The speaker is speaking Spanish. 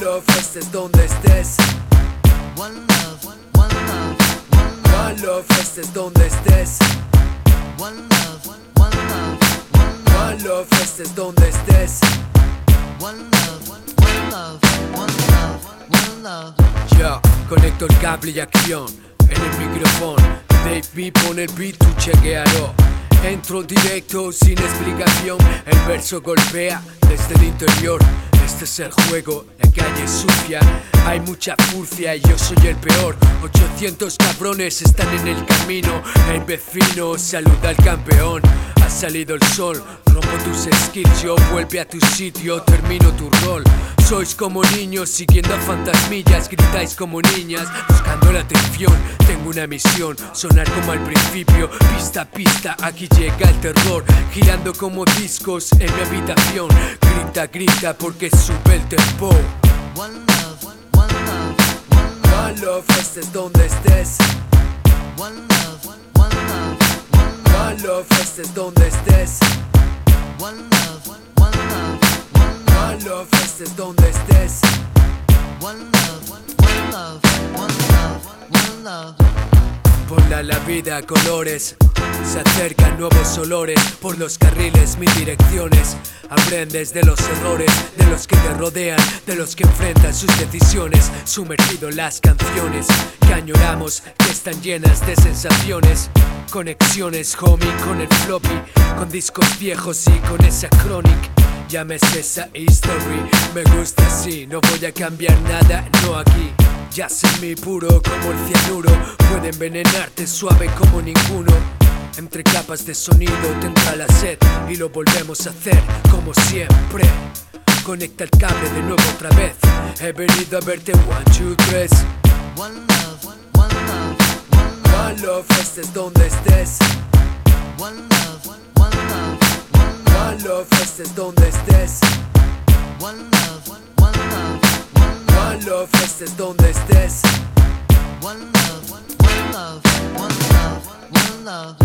One love, estés donde estés. One love, one love, one love, One love, estés donde estés. one love, one love, one love, One love, estés donde estés. one love, one love, one love, one love. Ya, conecto el cable y acción en el micrófono. Baby, pone el beat, tú chequealo. Entro directo sin explicación. El verso golpea desde el interior. Este es el juego, la calle es sucia. Hay mucha furcia y yo soy el peor. 800 cabrones están en el camino. El vecino saluda al campeón. Ha salido el sol, rompo tus skills, yo vuelve a tu sitio, termino tu rol. Sois como niños siguiendo a fantasmillas, gritáis como niñas, buscando la atención. Tengo una misión, sonar como al principio, pista a pista, aquí llega el terror, girando como discos en mi habitación. Grita, grita porque sube el tempo. One love, one love, one love, One love, estés donde estés. one love, estés donde estés. one love, one love, one love, One love, estés donde estés. one love, one love, one love, one love. Ponla la vida a colores. Se acercan nuevos olores por los carriles, mis direcciones. Aprendes de los errores, de los que te rodean, de los que enfrentan sus decisiones. Sumergido en las canciones que añoramos, que están llenas de sensaciones. Conexiones, homie, con el floppy, con discos viejos y con esa chronic. Llámese esa history, me gusta así, no voy a cambiar nada, no aquí. Ya sé mi puro como el cianuro, puede envenenarte suave como ninguno. Entre capas de sonido te entra la sed y lo volvemos a hacer como siempre. Conecta el cable de nuevo otra vez. He venido a verte one, two, tres. Love, estés donde estés. one love, one love, one love, One love, estés donde estés. one love, one love, one love, One love, estés donde estés. one love, one love, one love, one love.